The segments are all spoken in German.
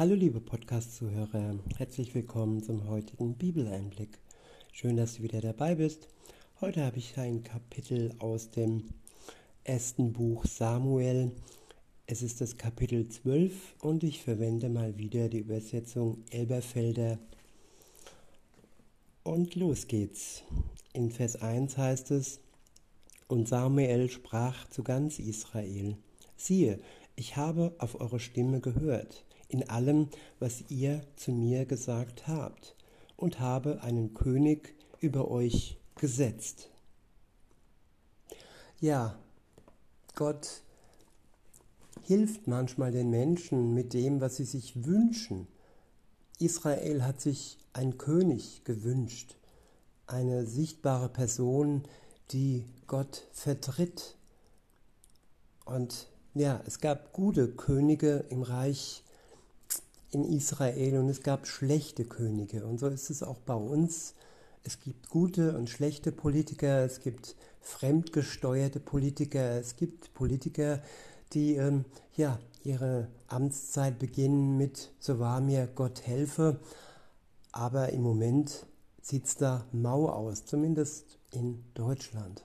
Hallo liebe Podcast-Zuhörer, herzlich willkommen zum heutigen Bibeleinblick. Schön, dass du wieder dabei bist. Heute habe ich ein Kapitel aus dem ersten Buch Samuel. Es ist das Kapitel 12 und ich verwende mal wieder die Übersetzung Elberfelder. Und los geht's. In Vers 1 heißt es, und Samuel sprach zu ganz Israel, siehe, ich habe auf eure Stimme gehört, in allem, was ihr zu mir gesagt habt, und habe einen König über euch gesetzt. Ja, Gott hilft manchmal den Menschen mit dem, was sie sich wünschen. Israel hat sich einen König gewünscht, eine sichtbare Person, die Gott vertritt. Und ja, es gab gute Könige im Reich in Israel und es gab schlechte Könige. Und so ist es auch bei uns. Es gibt gute und schlechte Politiker, es gibt fremdgesteuerte Politiker, es gibt Politiker, die ähm, ja, ihre Amtszeit beginnen mit So wahr mir Gott helfe. Aber im Moment sieht es da mau aus, zumindest in Deutschland.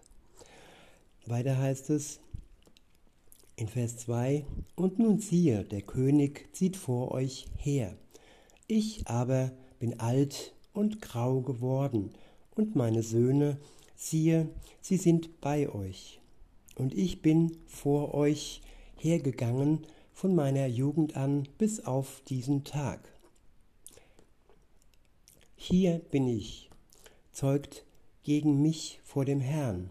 Weiter heißt es in Vers 2, Und nun siehe, der König zieht vor euch her. Ich aber bin alt und grau geworden, und meine Söhne, siehe, sie sind bei euch. Und ich bin vor euch hergegangen von meiner Jugend an bis auf diesen Tag. Hier bin ich, zeugt gegen mich vor dem Herrn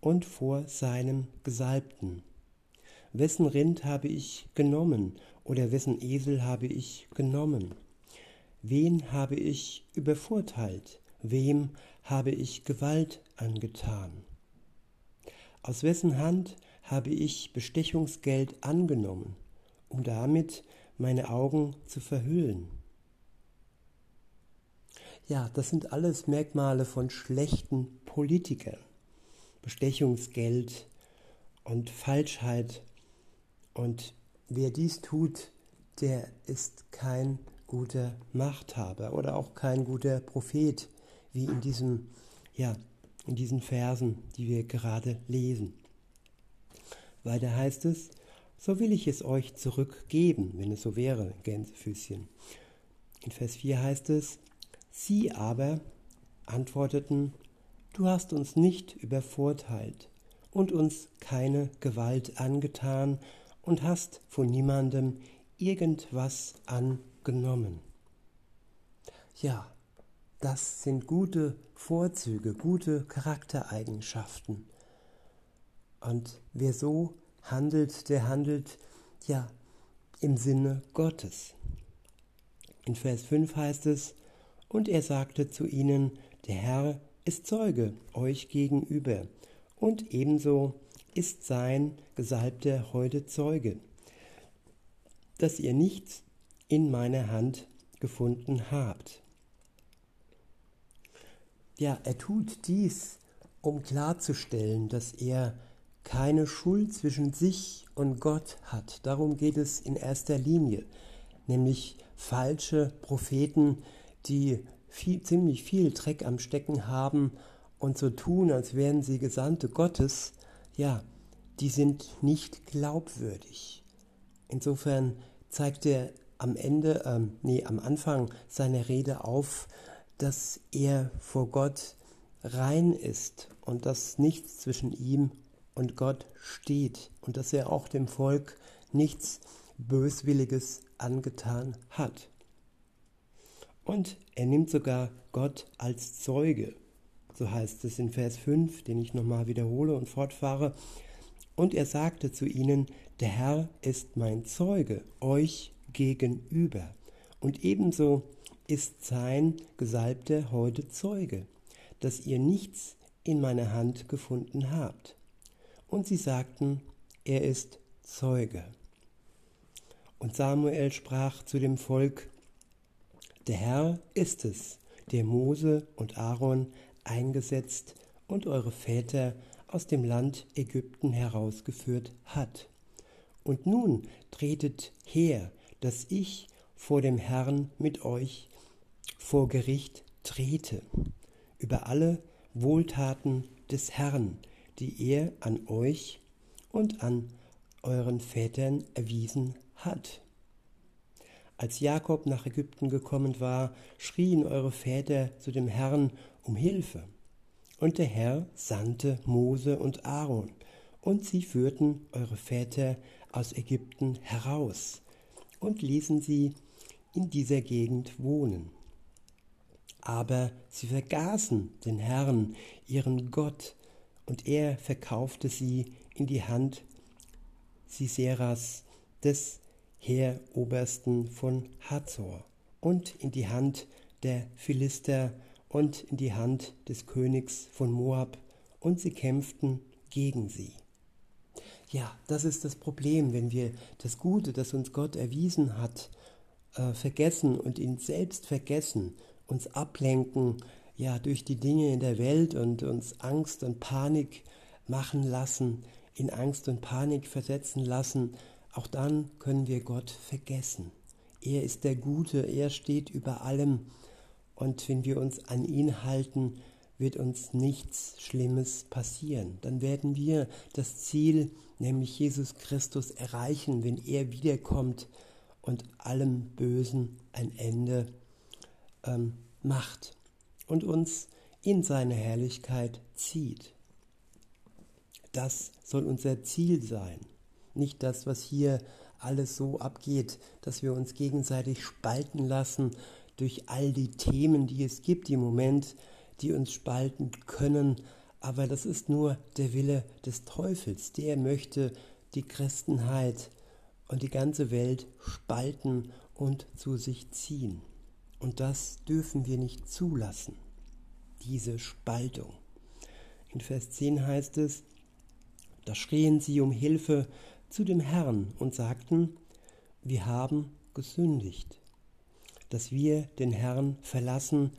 und vor seinem Gesalbten. Wessen Rind habe ich genommen oder wessen Esel habe ich genommen? Wen habe ich übervorteilt? Wem habe ich Gewalt angetan? Aus wessen Hand habe ich Bestechungsgeld angenommen, um damit meine Augen zu verhüllen? Ja, das sind alles Merkmale von schlechten Politikern. Bestechungsgeld und Falschheit. Und wer dies tut, der ist kein guter Machthaber oder auch kein guter Prophet, wie in diesem, ja, in diesen Versen, die wir gerade lesen. Weiter heißt es, so will ich es euch zurückgeben, wenn es so wäre, Gänsefüßchen. In Vers 4 heißt es, sie aber antworteten, du hast uns nicht übervorteilt und uns keine Gewalt angetan und hast von niemandem irgendwas angenommen. Ja, das sind gute Vorzüge, gute Charaktereigenschaften. Und wer so handelt, der handelt ja im Sinne Gottes. In Vers 5 heißt es, und er sagte zu ihnen, der Herr ist Zeuge euch gegenüber, und ebenso ist sein Gesalbter heute Zeuge, dass ihr nichts in meiner Hand gefunden habt. Ja, er tut dies, um klarzustellen, dass er keine Schuld zwischen sich und Gott hat. Darum geht es in erster Linie, nämlich falsche Propheten, die viel, ziemlich viel Dreck am Stecken haben und so tun, als wären sie Gesandte Gottes, ja, die sind nicht glaubwürdig. Insofern zeigt er am Ende, ähm, nee, am Anfang seiner Rede auf, dass er vor Gott rein ist und dass nichts zwischen ihm und Gott steht und dass er auch dem Volk nichts Böswilliges angetan hat. Und er nimmt sogar Gott als Zeuge. So heißt es in Vers 5, den ich nochmal wiederhole und fortfahre. Und er sagte zu ihnen, der Herr ist mein Zeuge euch gegenüber. Und ebenso ist sein Gesalbter heute Zeuge, dass ihr nichts in meiner Hand gefunden habt und sie sagten, er ist Zeuge. Und Samuel sprach zu dem Volk, der Herr ist es, der Mose und Aaron eingesetzt und eure Väter aus dem Land Ägypten herausgeführt hat. Und nun tretet her, dass ich vor dem Herrn mit euch vor Gericht trete, über alle Wohltaten des Herrn, die er an euch und an euren Vätern erwiesen hat. Als Jakob nach Ägypten gekommen war, schrien eure Väter zu dem Herrn um Hilfe. Und der Herr sandte Mose und Aaron, und sie führten eure Väter aus Ägypten heraus und ließen sie in dieser Gegend wohnen. Aber sie vergaßen den Herrn, ihren Gott, und er verkaufte sie in die Hand Siseras, des Heerobersten von Hazor, und in die Hand der Philister und in die Hand des Königs von Moab, und sie kämpften gegen sie. Ja, das ist das Problem, wenn wir das Gute, das uns Gott erwiesen hat, äh, vergessen und ihn selbst vergessen, uns ablenken, ja, durch die Dinge in der Welt und uns Angst und Panik machen lassen, in Angst und Panik versetzen lassen, auch dann können wir Gott vergessen. Er ist der Gute, er steht über allem und wenn wir uns an ihn halten, wird uns nichts Schlimmes passieren. Dann werden wir das Ziel, nämlich Jesus Christus, erreichen, wenn er wiederkommt und allem Bösen ein Ende ähm, macht und uns in seine Herrlichkeit zieht. Das soll unser Ziel sein, nicht das, was hier alles so abgeht, dass wir uns gegenseitig spalten lassen durch all die Themen, die es gibt im Moment, die uns spalten können. Aber das ist nur der Wille des Teufels. Der möchte die Christenheit und die ganze Welt spalten und zu sich ziehen. Und das dürfen wir nicht zulassen, diese Spaltung. In Vers 10 heißt es, da schrien sie um Hilfe zu dem Herrn und sagten, wir haben gesündigt, dass wir den Herrn verlassen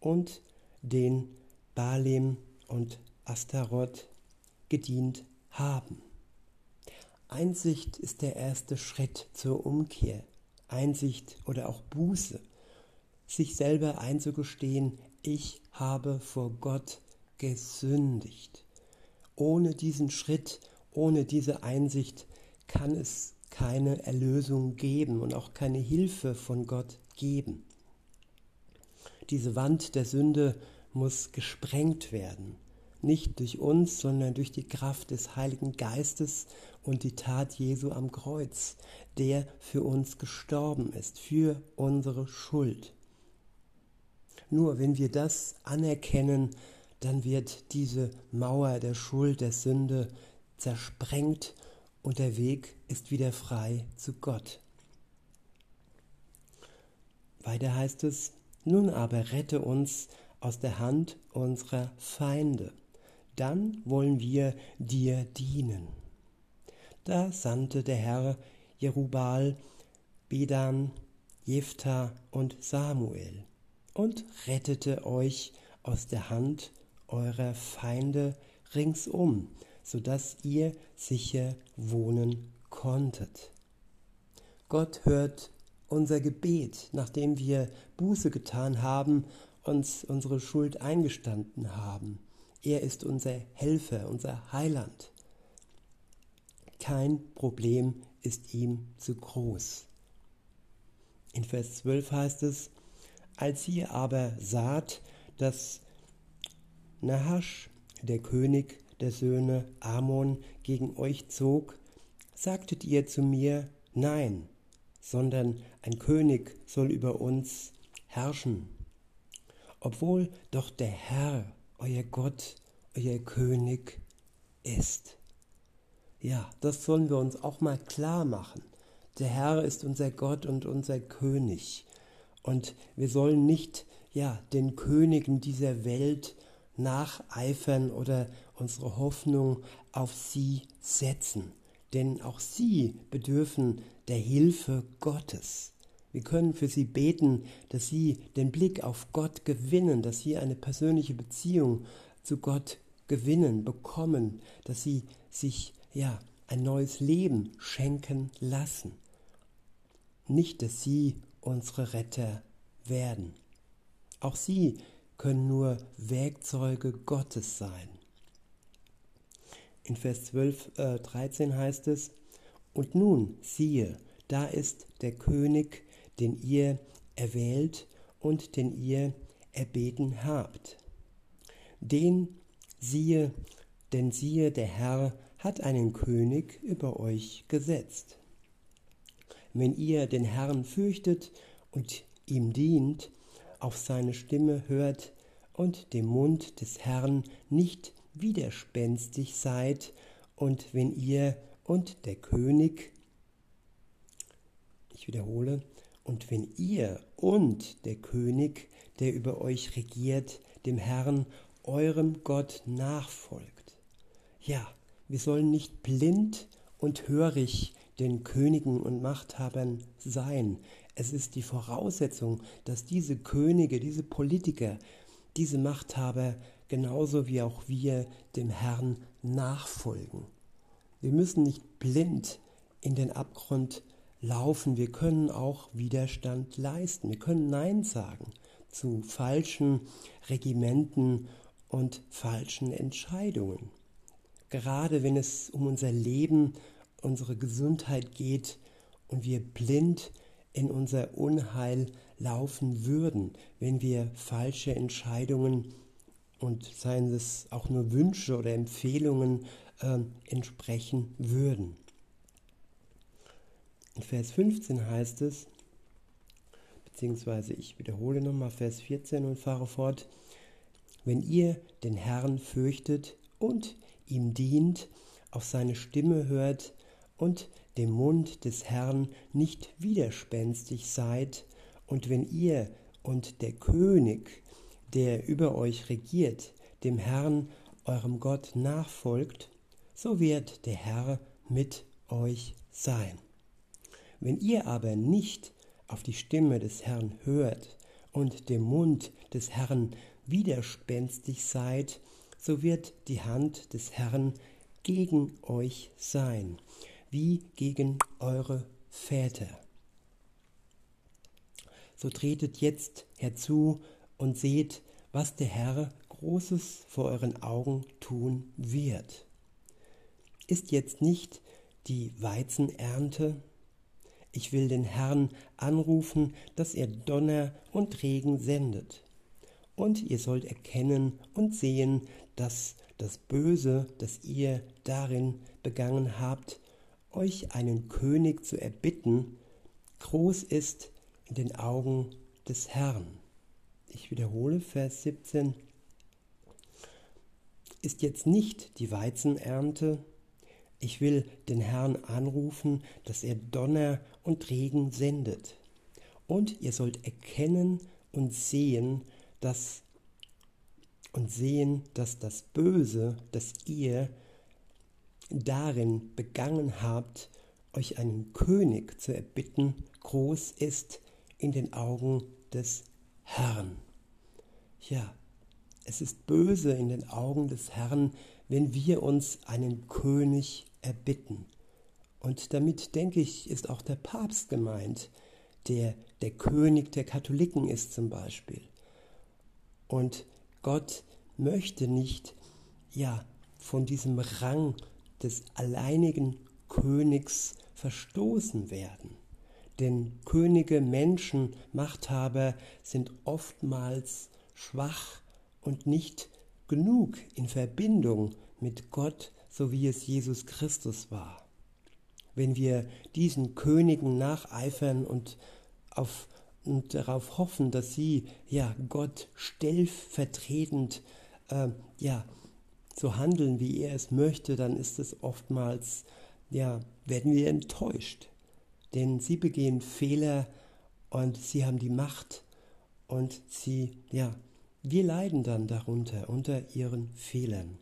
und den Baalem und Astaroth gedient haben. Einsicht ist der erste Schritt zur Umkehr. Einsicht oder auch Buße. Sich selber einzugestehen, ich habe vor Gott gesündigt. Ohne diesen Schritt, ohne diese Einsicht kann es keine Erlösung geben und auch keine Hilfe von Gott geben. Diese Wand der Sünde muss gesprengt werden, nicht durch uns, sondern durch die Kraft des Heiligen Geistes und die Tat Jesu am Kreuz, der für uns gestorben ist, für unsere Schuld. Nur wenn wir das anerkennen, dann wird diese Mauer der Schuld, der Sünde zersprengt und der Weg ist wieder frei zu Gott. Weiter heißt es, nun aber rette uns aus der Hand unserer Feinde, dann wollen wir dir dienen. Da sandte der Herr Jerubal, Bedan, Jephthah und Samuel und rettete euch aus der Hand eurer Feinde ringsum, so dass ihr sicher wohnen konntet. Gott hört unser Gebet, nachdem wir Buße getan haben, uns unsere Schuld eingestanden haben. Er ist unser Helfer, unser Heiland. Kein Problem ist ihm zu groß. In Vers 12 heißt es, als ihr aber saht, dass Nahasch, der König der Söhne Ammon, gegen euch zog, sagtet ihr zu mir, nein, sondern ein König soll über uns herrschen, obwohl doch der Herr, euer Gott, euer König ist. Ja, das sollen wir uns auch mal klar machen. Der Herr ist unser Gott und unser König. Und wir sollen nicht ja, den Königen dieser Welt nacheifern oder unsere Hoffnung auf sie setzen. Denn auch sie bedürfen der Hilfe Gottes. Wir können für sie beten, dass sie den Blick auf Gott gewinnen, dass sie eine persönliche Beziehung zu Gott gewinnen, bekommen, dass sie sich ja ein neues Leben schenken lassen. Nicht, dass sie unsere Retter werden. Auch sie können nur Werkzeuge Gottes sein. In Vers 12, äh, 13 heißt es, Und nun, siehe, da ist der König, den ihr erwählt und den ihr erbeten habt. Den siehe, denn siehe, der Herr hat einen König über euch gesetzt. Wenn ihr den Herrn fürchtet und ihm dient, auf seine Stimme hört und dem Mund des Herrn nicht widerspenstig seid, und wenn ihr und der König, ich wiederhole, und wenn ihr und der König, der über euch regiert, dem Herrn, eurem Gott nachfolgt. Ja, wir sollen nicht blind und hörig den Königen und Machthabern sein. Es ist die Voraussetzung, dass diese Könige, diese Politiker, diese Machthaber genauso wie auch wir dem Herrn nachfolgen. Wir müssen nicht blind in den Abgrund laufen, wir können auch Widerstand leisten, wir können Nein sagen zu falschen Regimenten und falschen Entscheidungen. Gerade wenn es um unser Leben, unsere Gesundheit geht und wir blind in unser Unheil laufen würden, wenn wir falsche Entscheidungen und seien es auch nur Wünsche oder Empfehlungen äh, entsprechen würden. In Vers 15 heißt es, beziehungsweise ich wiederhole nochmal Vers 14 und fahre fort, wenn ihr den Herrn fürchtet und ihm dient, auf seine Stimme hört und dem Mund des Herrn nicht widerspenstig seid, und wenn ihr und der König, der über euch regiert, dem Herrn, eurem Gott, nachfolgt, so wird der Herr mit euch sein. Wenn ihr aber nicht auf die Stimme des Herrn hört und dem Mund des Herrn widerspenstig seid, so wird die Hand des Herrn gegen euch sein, wie gegen eure Väter. So tretet jetzt herzu und seht, was der Herr Großes vor euren Augen tun wird. Ist jetzt nicht die Weizenernte ich will den Herrn anrufen, dass er Donner und Regen sendet. Und ihr sollt erkennen und sehen, dass das Böse, das ihr darin begangen habt, euch einen König zu erbitten, groß ist in den Augen des Herrn. Ich wiederhole Vers 17. Ist jetzt nicht die Weizenernte, ich will den Herrn anrufen, dass er Donner und Regen sendet. Und ihr sollt erkennen und sehen, dass und sehen, dass das Böse, das ihr darin begangen habt, euch einen König zu erbitten, groß ist in den Augen des Herrn. Ja, es ist böse in den Augen des Herrn, wenn wir uns einen König erbitten. Und damit, denke ich, ist auch der Papst gemeint, der der König der Katholiken ist zum Beispiel. Und Gott möchte nicht, ja, von diesem Rang des alleinigen Königs verstoßen werden. Denn Könige, Menschen, Machthaber sind oftmals schwach und nicht genug in Verbindung mit Gott, so wie es Jesus Christus war. Wenn wir diesen Königen nacheifern und, auf, und darauf hoffen, dass sie ja Gott stellvertretend äh, ja so handeln, wie er es möchte, dann ist es oftmals ja werden wir enttäuscht, denn sie begehen Fehler und sie haben die Macht und sie ja wir leiden dann darunter, unter ihren Fehlern.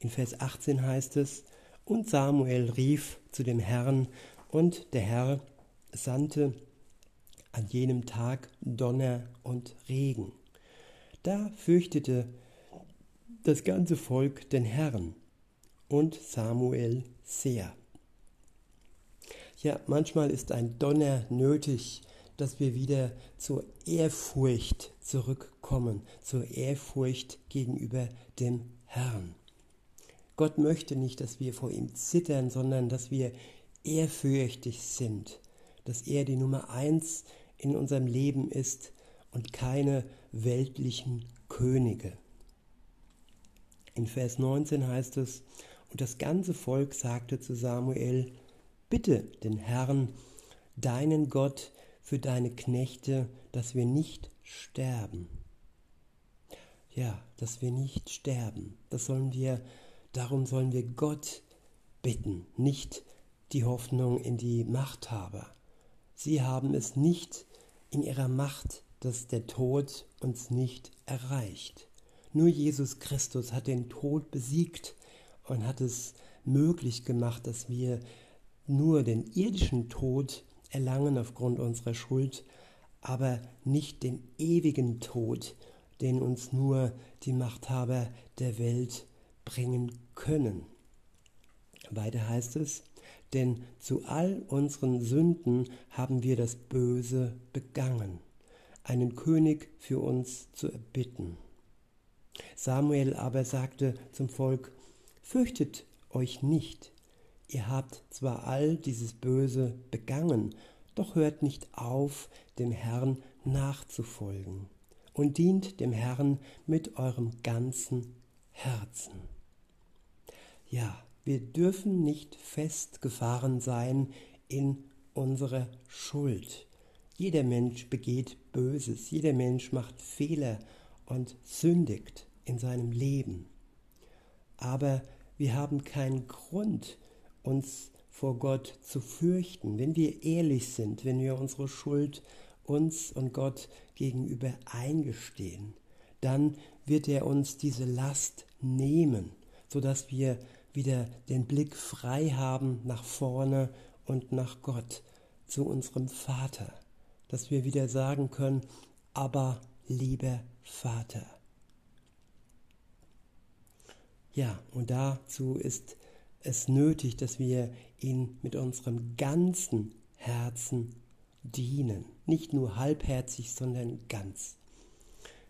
In Vers 18 heißt es, und Samuel rief zu dem Herrn, und der Herr sandte an jenem Tag Donner und Regen. Da fürchtete das ganze Volk den Herrn und Samuel sehr. Ja, manchmal ist ein Donner nötig, dass wir wieder zur Ehrfurcht zurückkommen, zur Ehrfurcht gegenüber dem Herrn. Gott möchte nicht, dass wir vor ihm zittern, sondern dass wir ehrfürchtig sind, dass er die Nummer eins in unserem Leben ist und keine weltlichen Könige. In Vers 19 heißt es, und das ganze Volk sagte zu Samuel, bitte den Herrn, deinen Gott, für deine Knechte, dass wir nicht sterben. Ja, dass wir nicht sterben. Das sollen wir Darum sollen wir Gott bitten, nicht die Hoffnung in die Machthaber. Sie haben es nicht in ihrer Macht, dass der Tod uns nicht erreicht. Nur Jesus Christus hat den Tod besiegt und hat es möglich gemacht, dass wir nur den irdischen Tod erlangen aufgrund unserer Schuld, aber nicht den ewigen Tod, den uns nur die Machthaber der Welt bringen können. Weiter heißt es, denn zu all unseren Sünden haben wir das Böse begangen, einen König für uns zu erbitten. Samuel aber sagte zum Volk, Fürchtet euch nicht, ihr habt zwar all dieses Böse begangen, doch hört nicht auf, dem Herrn nachzufolgen und dient dem Herrn mit eurem ganzen Herzen. Ja, wir dürfen nicht festgefahren sein in unserer Schuld. Jeder Mensch begeht Böses, jeder Mensch macht Fehler und sündigt in seinem Leben. Aber wir haben keinen Grund, uns vor Gott zu fürchten, wenn wir ehrlich sind, wenn wir unsere Schuld uns und Gott gegenüber eingestehen, dann wird er uns diese Last nehmen, sodass wir wieder den Blick frei haben nach vorne und nach Gott, zu unserem Vater, dass wir wieder sagen können, aber lieber Vater. Ja, und dazu ist es nötig, dass wir ihn mit unserem ganzen Herzen dienen. Nicht nur halbherzig, sondern ganz.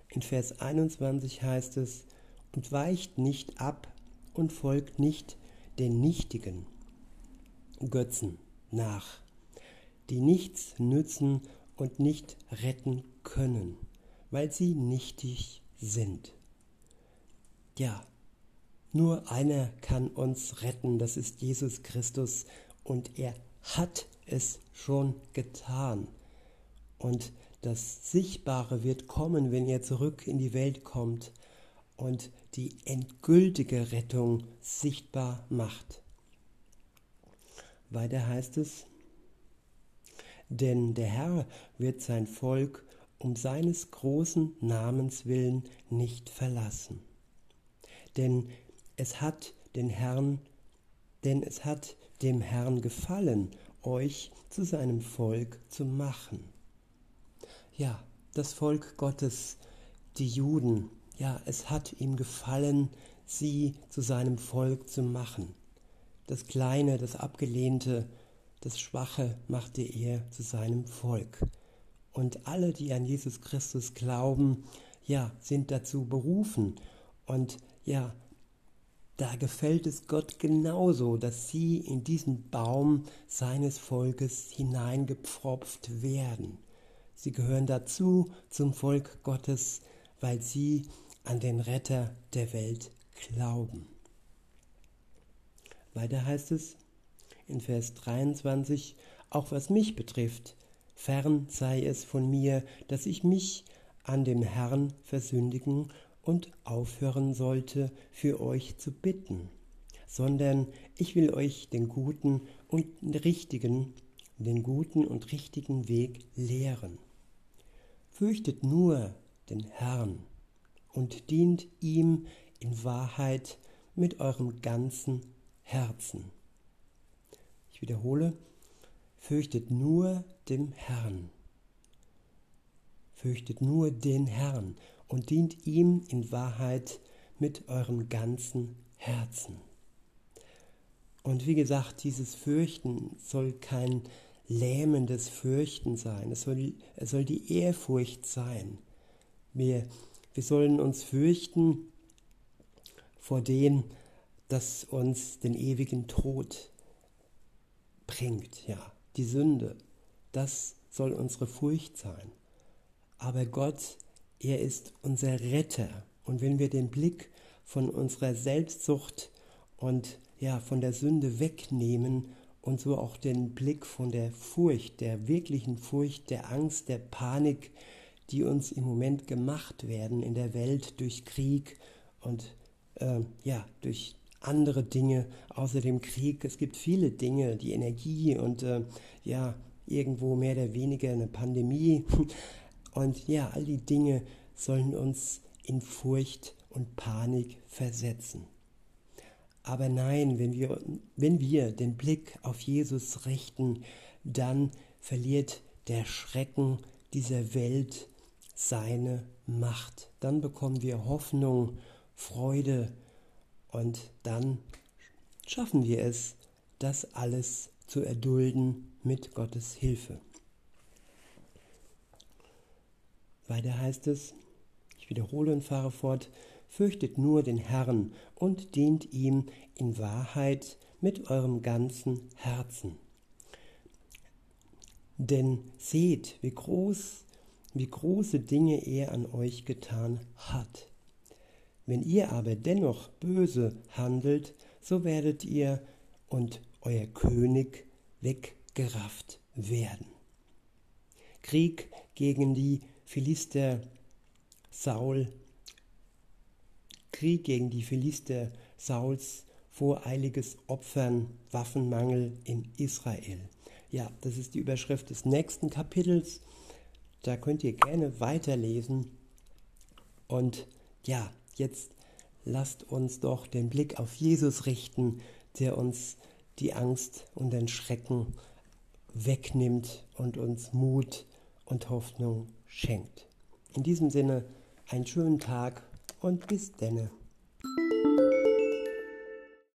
In Vers 21 heißt es, und weicht nicht ab und folgt nicht den nichtigen Götzen nach, die nichts nützen und nicht retten können, weil sie nichtig sind. Ja, nur einer kann uns retten, das ist Jesus Christus, und er hat es schon getan. Und das Sichtbare wird kommen, wenn er zurück in die Welt kommt und die endgültige Rettung sichtbar macht. Weiter heißt es, denn der Herr wird sein Volk um seines großen Namens willen nicht verlassen. Denn es hat den Herrn, denn es hat dem Herrn gefallen, euch zu seinem Volk zu machen. Ja, das Volk Gottes, die Juden, ja, es hat ihm gefallen, sie zu seinem Volk zu machen. Das Kleine, das Abgelehnte, das Schwache machte er zu seinem Volk. Und alle, die an Jesus Christus glauben, ja, sind dazu berufen. Und ja, da gefällt es Gott genauso, dass sie in diesen Baum seines Volkes hineingepfropft werden. Sie gehören dazu zum Volk Gottes, weil sie an den Retter der Welt glauben. Weiter heißt es in Vers 23, auch was mich betrifft, fern sei es von mir, dass ich mich an dem Herrn versündigen und aufhören sollte, für euch zu bitten, sondern ich will euch den guten und richtigen, den guten und richtigen Weg lehren. Fürchtet nur den Herrn und dient ihm in Wahrheit mit eurem ganzen Herzen. Ich wiederhole, fürchtet nur dem Herrn. Fürchtet nur den Herrn und dient ihm in Wahrheit mit eurem ganzen Herzen. Und wie gesagt, dieses Fürchten soll kein lähmendes Fürchten sein. Es soll, es soll die Ehrfurcht sein. Wir, wir sollen uns fürchten vor dem, das uns den ewigen Tod bringt, ja, die Sünde. Das soll unsere Furcht sein. Aber Gott, er ist unser Retter. Und wenn wir den Blick von unserer Selbstsucht und ja, von der Sünde wegnehmen und so auch den Blick von der Furcht, der wirklichen Furcht, der Angst, der Panik, die uns im Moment gemacht werden in der Welt durch Krieg und äh, ja, durch andere Dinge außer dem Krieg. Es gibt viele Dinge, die Energie und äh, ja, irgendwo mehr oder weniger eine Pandemie. Und ja, all die Dinge sollen uns in Furcht und Panik versetzen. Aber nein, wenn wir, wenn wir den Blick auf Jesus richten, dann verliert der Schrecken dieser Welt seine Macht. Dann bekommen wir Hoffnung, Freude und dann schaffen wir es, das alles zu erdulden mit Gottes Hilfe. Weiter heißt es, ich wiederhole und fahre fort, fürchtet nur den Herrn und dient ihm in Wahrheit mit eurem ganzen Herzen. Denn seht, wie groß, wie große Dinge er an euch getan hat. Wenn ihr aber dennoch böse handelt, so werdet ihr und euer König weggerafft werden. Krieg gegen die Philister Saul Krieg gegen die Philister Sauls, voreiliges Opfern, Waffenmangel in Israel. Ja, das ist die Überschrift des nächsten Kapitels. Da könnt ihr gerne weiterlesen. Und ja, jetzt lasst uns doch den Blick auf Jesus richten, der uns die Angst und den Schrecken wegnimmt und uns Mut und Hoffnung schenkt. In diesem Sinne, einen schönen Tag und bis denne.